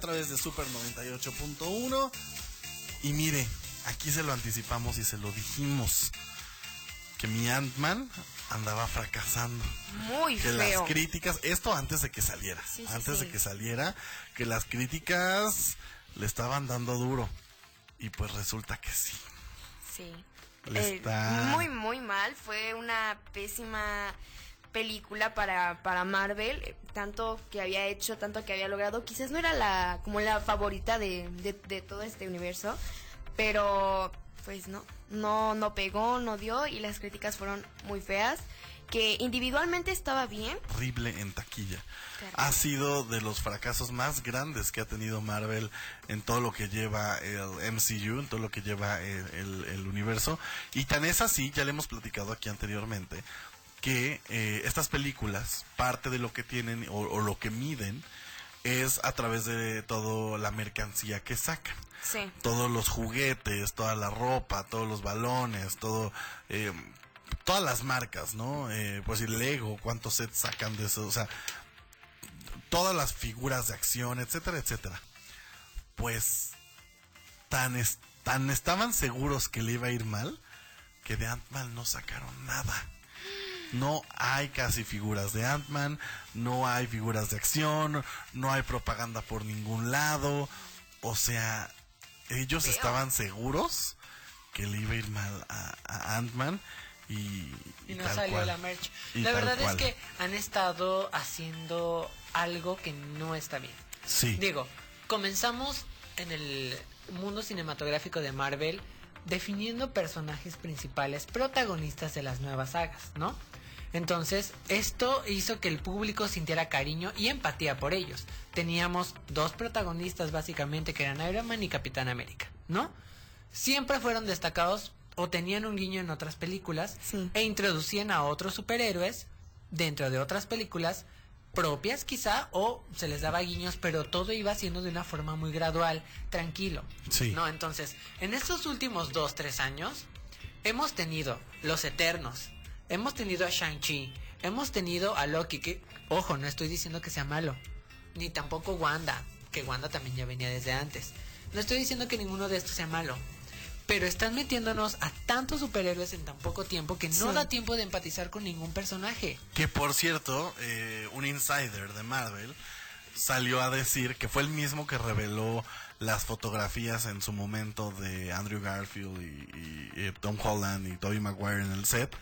a través de Super 98.1. Y mire, aquí se lo anticipamos y se lo dijimos. Que mi Ant-Man andaba fracasando. Muy que feo. las críticas, esto antes de que saliera, Sí, sí, antes sí. de que saliera, que las críticas le estaban dando duro. Y pues resulta que sí. Sí. Le Eh, está- Muy, muy mal. Fue una pésima película para, para Marvel. eh, Tanto que había hecho, tanto que había logrado. Quizás no era la como la favorita de, de, de todo este universo. Pero pues no. No, no pegó, no dio. Y las críticas fueron muy feas. Que individualmente estaba bien. horrible en taquilla. Terrible. Ha sido de los fracasos más grandes que ha tenido Marvel en todo lo que lleva el MCU, en todo lo que lleva el, el- el universo. Y tan es así, ya le hemos platicado aquí anteriormente, que eh, estas películas, parte de lo que tienen o, o lo que miden, es a través de toda la mercancía que sacan Sí. todos los juguetes, toda la ropa, todos los balones, todo, eh, todas las marcas, ¿no? Eh, pues el Lego, cuántos sets sacan de eso, o sea, todas las figuras de acción, etcétera, etcétera. Pues tan, es- tan estaban seguros que le iba a ir mal que de Ant-Man no sacaron nada. No hay casi figuras de Ant-Man, no hay figuras de acción, no hay propaganda por ningún lado. O sea, ellos estaban seguros que le iba a ir mal a, a Ant-Man y, Y no salió cual. la merch. Y la verdad cual. es que han estado haciendo algo que no está bien. Sí. Digo, comenzamos en el mundo cinematográfico de Marvel definiendo personajes principales, protagonistas de las nuevas sagas, ¿no? Entonces, esto hizo que el público sintiera cariño y empatía por ellos. Teníamos dos protagonistas básicamente que eran Iron Man y Capitán América, ¿no? Siempre fueron destacados o tenían un guiño en otras películas e introducían a otros superhéroes dentro de otras películas propias quizá o se les daba guiños, pero todo iba siendo de una forma muy gradual, tranquilo. Sí. No, entonces, en estos últimos dos, tres años, hemos tenido Los Eternos, hemos tenido a Shang-Chi, hemos tenido a Loki, que, ojo, no estoy diciendo que sea malo, ni tampoco Wanda, que Wanda también ya venía desde antes. No estoy diciendo que ninguno de estos sea malo. Pero están metiéndonos a tantos superhéroes en tan poco tiempo que no Sí. da tiempo de empatizar con ningún personaje. Que por cierto, eh, un insider de Marvel salió a decir que fue el mismo que reveló las fotografías en su momento de Andrew Garfield y, y- y Tom Holland y Tobey Maguire en el set,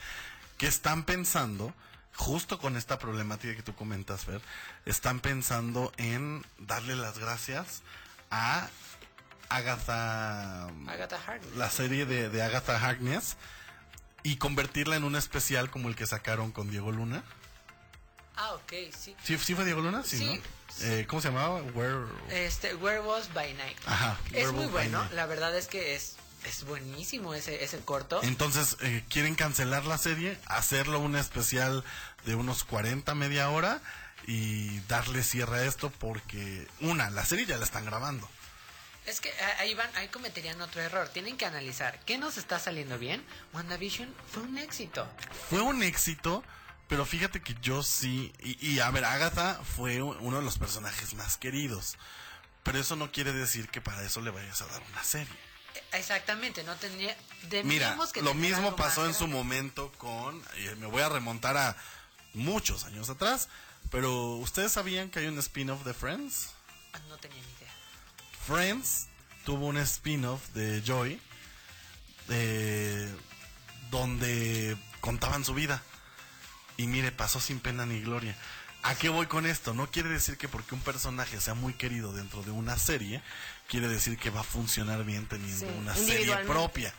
que están pensando, justo con esta problemática que tú comentas, Fer, están pensando en darle las gracias a Agatha Agatha Harkness. la serie de, de Agatha Harkness y convertirla en un especial como el que sacaron con Diego Luna. Ah, ok, sí. ¿Sí, sí fue Diego Luna? Sí, Sí. ¿no? Eh, ¿Cómo se llamaba? Where... Este, Where Was by Night. Ajá, Es muy bueno, la verdad es que es, es buenísimo ese, ese corto. Entonces, eh, quieren cancelar la serie, hacerlo un especial de unos 40, media hora y darle cierre a esto porque, una, la serie ya la están grabando. Es que ah, ahí van, ahí cometerían otro error. Tienen que analizar qué nos está saliendo bien. WandaVision fue un éxito. Fue un éxito, pero fíjate que yo sí, y, y a ver, Agatha fue uno de los personajes más queridos, pero eso no quiere decir que para eso le vayas a dar una serie. Eh, Exactamente, no tenía. Mira, que lo mismo pasó en su momento con, y me voy a remontar a muchos años atrás, pero ¿ustedes sabían que hay un spin-off de Friends? Ah, No tenía ni idea. Friends tuvo un spin-off de Joy eh, donde contaban su vida. Y mire, pasó sin pena ni gloria. ¿A qué voy con esto? No quiere decir que porque un personaje sea muy querido dentro de una serie, quiere decir que va a funcionar bien teniendo Sí, una serie propia.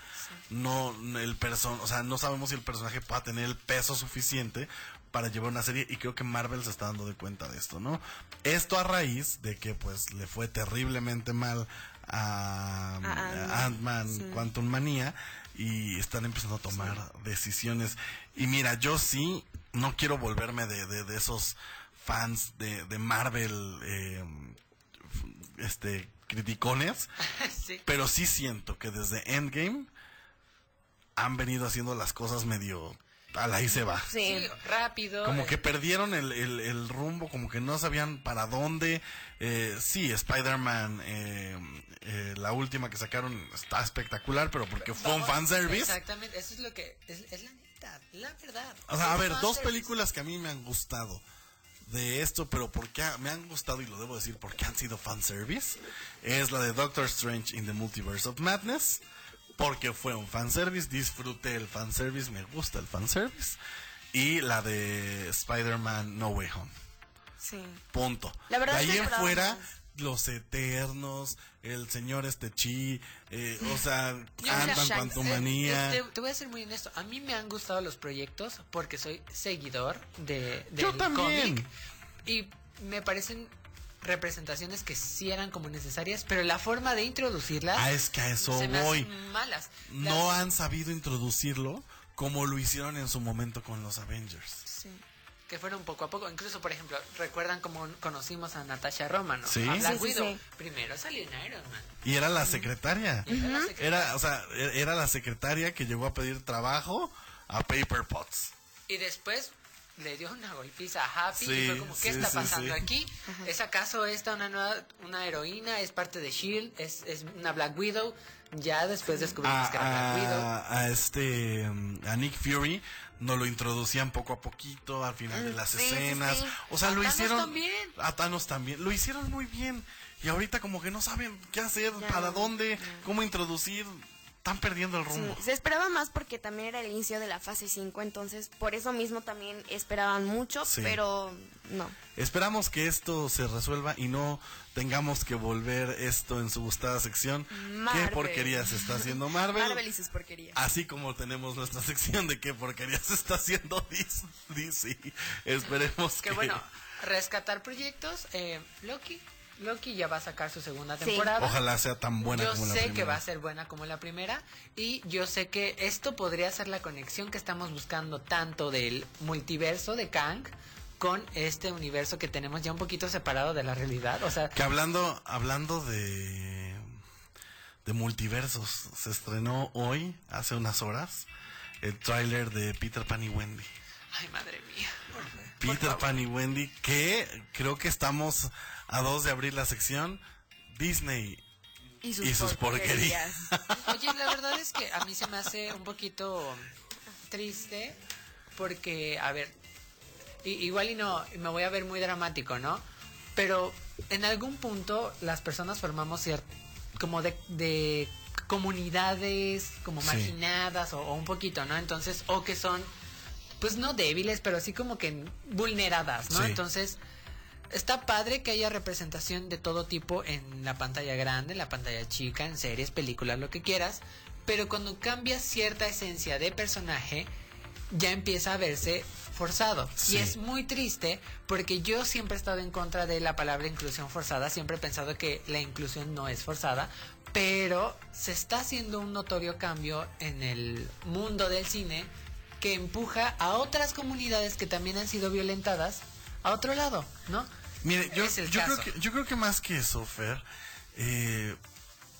No el person, o sea, no sabemos si el personaje pueda tener el peso suficiente para llevar una serie y creo que Marvel se está dando de cuenta de esto, ¿no? Esto a raíz de que pues le fue terriblemente mal a, A Ant-Man, sí. Quantum Manía y están empezando a tomar decisiones. Y mira, yo sí no quiero volverme de, de, de esos fans de, de Marvel eh, este criticones, sí. pero sí siento que desde Endgame han venido haciendo las cosas medio a la ahí se va. Sí, rápido. Como eh, que perdieron el, el- el rumbo, como que no sabían para dónde. Eh, sí, Spider-Man, eh, eh, la última que sacaron está espectacular, pero porque fue un vamos- fanservice. Exactamente, eso es lo que. Es, es la neta, la verdad. O sea, a ver, dos películas que a mí me han gustado de esto, pero porque ha- me han gustado, y lo debo decir, porque han sido fanservice, es la de Doctor Strange in the Multiverse of Madness, porque fue un fanservice, disfruté el fanservice, me gusta el fanservice, y la de Spider-Man No Way Home. Sí. Punto. La verdad de es que en fuera. Los eternos, el señor este chi, eh, o sea, Shanks, Quantumania. eh, te, te voy a ser muy honesto. A mí me han gustado los proyectos porque soy seguidor de, del Yo también. cómic. Y me parecen representaciones que sí eran como necesarias, pero la forma de introducirlas Ah, es que a eso se me voy. hacen malas. no han sabido introducirlo como lo hicieron en su momento con los Avengers. Que fueron poco a poco. Incluso, por ejemplo, ¿recuerdan cómo conocimos a Natasha Romano? Sí. A Black Sí, sí, Widow. sí. Primero salió en Iron Man. Y era la secretaria. Era la secretaria. Era, o sea, e- era la secretaria que llegó a pedir trabajo a Paper Potts. Y después le dio una golpiza a Happy Sí, y fue como, ¿qué sí, está sí, pasando sí. aquí? ¿Es acaso esta una nueva, una heroína? ¿Es parte de S.H.I.E.L.D.? ¿Es, es una Black Widow? Ya después descubrimos A, que era Black Widow. a- a este mm, a Nick Fury nos lo introducían poco a poquito al final de Mm, las sí, escenas. sí. O sea, A lo Thanos hicieron también. a Thanos también. Lo hicieron muy bien. Y ahorita como que no saben qué hacer, para dónde, cómo introducir. Están perdiendo el Sí, rumbo. se esperaba más porque también era el inicio de la fase 5, entonces por eso mismo también esperaban mucho, Sí. pero no. Esperamos que esto se resuelva y no tengamos que volver esto en su gustada sección. Marvel. ¿Qué porquería se está haciendo Marvel? Marvel y sus porquerías. Así como tenemos nuestra sección de qué porquería se está haciendo Dis- DC. Esperemos que... Que bueno, rescatar proyectos. Eh, Loki. Loki ya va a sacar su segunda Sí. temporada. Ojalá sea tan buena yo como la sé primera. que va a ser buena como la primera y yo sé que esto podría ser la conexión que estamos buscando tanto del multiverso de Kang con este universo que tenemos ya un poquito separado de la realidad. O sea, Que hablando, hablando de, de multiversos, se estrenó hoy, hace unas horas, el tráiler de Peter Pan y Wendy. ay madre mía. Peter Pan y Wendy, que creo que estamos a dos de abrir la sección. Disney Y y sus porquerías. Oye, la verdad es que a mí se me hace un poquito triste porque, a ver, igual y no, me voy a ver muy dramático, ¿no? Pero en algún punto las personas formamos cier- como de, de comunidades como Sí. marginadas o, o un poquito, ¿no? Entonces, o que son, pues no débiles, pero sí como que vulneradas, ¿no? Sí. Entonces, está padre que haya representación de todo tipo en la pantalla grande, en la pantalla chica, en series, películas, lo que quieras, pero cuando cambia cierta esencia de personaje, ya empieza a verse forzado. Sí. Y es muy triste porque yo siempre he estado en contra de la palabra inclusión forzada, siempre he pensado que la inclusión no es forzada, pero se está haciendo un notorio cambio en el mundo del cine que empuja a otras comunidades que también han sido violentadas a otro lado, ¿no? Mire, yo, creo que, yo creo que más que eso, Fer, eh,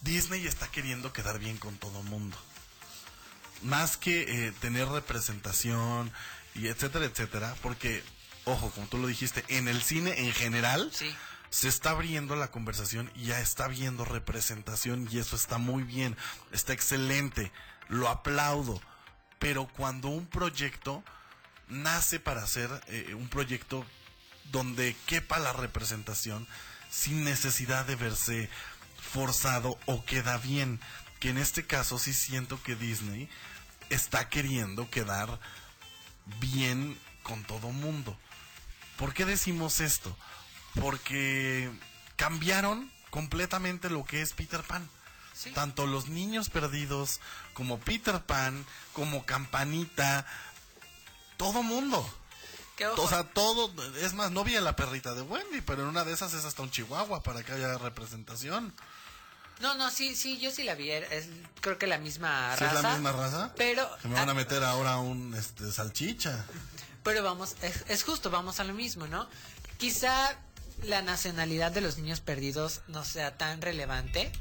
Disney está queriendo quedar bien con todo mundo. Más que eh, tener representación y etcétera, etcétera, porque, ojo, como tú lo dijiste, en el cine en general se está abriendo la conversación y ya está viendo representación y eso está muy bien, está excelente, lo aplaudo, pero cuando un proyecto nace para ser eh, un proyecto donde quepa la representación sin necesidad de verse forzado o queda bien. Que en este caso sí siento que Disney está queriendo quedar bien con todo mundo. ¿Por qué decimos esto? Porque cambiaron completamente lo que es Peter Pan. Tanto los niños perdidos como Peter Pan, como Campanita, todo mundo. O sea, todo, es más, no vi a la perrita de Wendy, pero en una de esas es hasta un chihuahua para que haya representación. No, no, sí, sí, yo sí la vi. Es, creo que la misma ¿Sí raza. es la misma raza? Pero, Que me van a meter ahora un este salchicha. pero vamos, es, es justo, vamos a lo mismo, ¿no? Quizá la nacionalidad de los niños perdidos no sea tan relevante,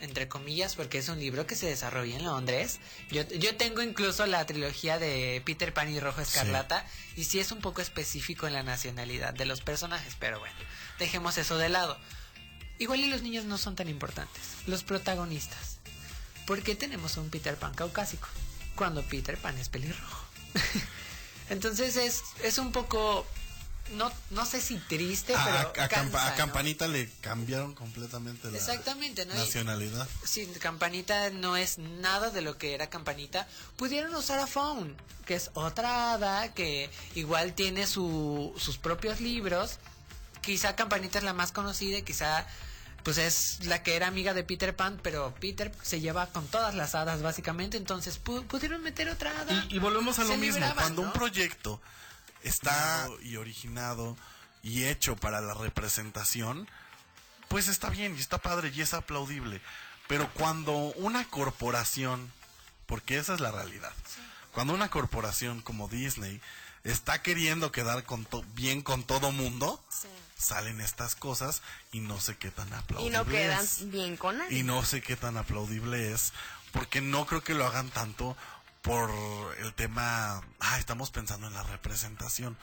entre comillas, porque es un libro que se desarrolla en Londres. Yo, yo tengo incluso la trilogía de Peter Pan y Rojo Escarlata, y sí es un poco específico en la nacionalidad de los personajes, pero bueno, dejemos eso de lado. Igual y los niños no son tan importantes, los protagonistas. ¿Por qué tenemos un Peter Pan caucásico? Cuando Peter Pan es pelirrojo. Entonces es, es un poco, no, no sé si triste, A, pero a- a cansa, Campa- a ¿no? Campanita le cambiaron completamente la Exactamente, ¿no? Y- nacionalidad. Sí, Campanita no es nada de lo que era Campanita. Pudieron usar a Fawn, que es otra hada que igual tiene su, sus propios libros. Quizá Campanita es la más conocida y quizá pues es la que era amiga de Peter Pan, pero Peter se lleva con todas las hadas básicamente, entonces pu- pudieron meter otra hada. Y, y volvemos a lo Se mismo. Cuando ¿no? un proyecto está y originado y hecho para la representación, pues está bien y está padre y es aplaudible. Pero cuando una corporación, porque esa es la realidad, cuando una corporación como Disney está queriendo quedar con to- bien con todo mundo, salen estas cosas y no sé qué tan Y aplaudible no quedan es. bien con nadie. Y no sé qué tan aplaudible es, porque no creo que lo hagan tanto por el tema, ah, estamos pensando en la representación.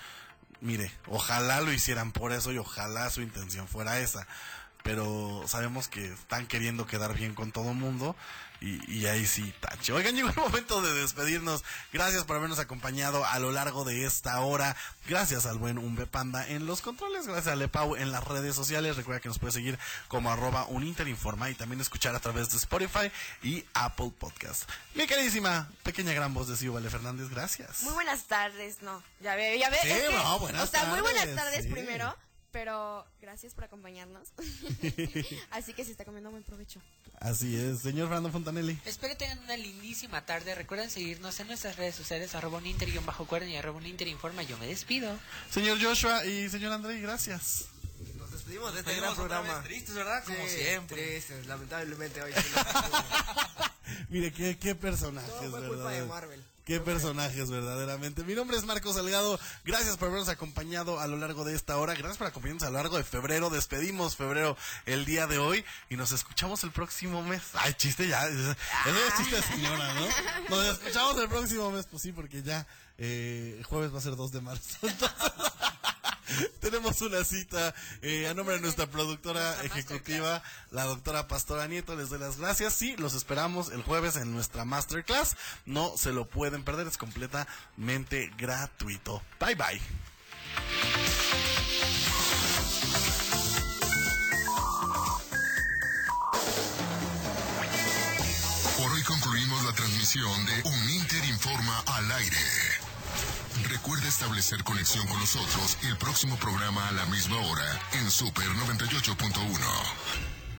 Mire, ojalá lo hicieran por eso y ojalá su intención fuera esa. Pero sabemos que están queriendo quedar bien con todo mundo y, y ahí sí, tache. Oigan, llegó el momento de despedirnos. Gracias por habernos acompañado a lo largo de esta hora. Gracias al buen Umbe Panda en los controles. Gracias a Lepau en las redes sociales. Recuerda que nos puede seguir como arroba uninterinforma y también escuchar a través de Spotify y Apple Podcast. Mi queridísima pequeña gran voz de Ciu Vale Fernández, gracias. Muy buenas tardes, no. Ya ve, ya ve. Sí, es que, no, buenas o sea, muy buenas tardes, tardes sí. primero, pero gracias por acompañarnos. Así que se está comiendo buen provecho. Así es, señor Fernando Fontanelli. Espero que tengan una lindísima tarde. Recuerden seguirnos en nuestras redes sociales, arroba un inter cuerden y arroba un inter informa. Yo me despido. Señor Joshua y señor André, gracias. Nos despedimos de este gran programa. tristes, ¿verdad? Como Sí, siempre. Tristes, lamentablemente hoy. Mire, qué, qué personajes, Todo fue culpa ¿verdad? de Marvel. Qué personajes, verdaderamente. Mi nombre es Marcos Salgado. Gracias por habernos acompañado a lo largo de esta hora. Gracias por acompañarnos a lo largo de febrero. Despedimos febrero el día de hoy y nos escuchamos el próximo mes. Ay, chiste ya. Eso es chiste señora, ¿no? Nos escuchamos el próximo mes, pues sí, porque ya eh, jueves va a ser 2 de marzo. Entonces, tenemos una cita eh, a nombre de nuestra productora ejecutiva, la doctora Pastora Nieto. Les doy las gracias. Sí, los esperamos el jueves en nuestra masterclass. No se lo pueden perder, es completamente gratuito. Bye bye. Por hoy concluimos la transmisión de Un Inter Informa al aire. Recuerda establecer conexión con nosotros el próximo programa a la misma hora en Super 98.1.